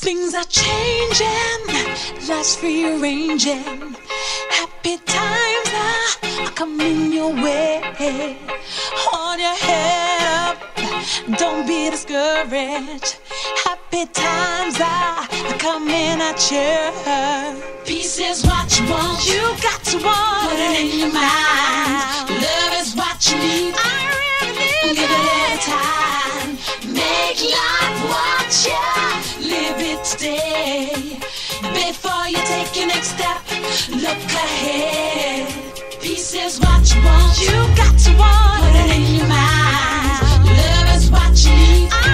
Things are changing, life's rearranging. Happy times are, are coming your way. Hold your head up, don't be discouraged. Happy times are, are coming at you. Peace is what you want, you got to want. Put it in your mind. Love is what you need. I really need Give it time. Make life what you live it today. Before you take your next step, look ahead. Peace is what you want. You got to want. Put it in your mind. Love is what you need.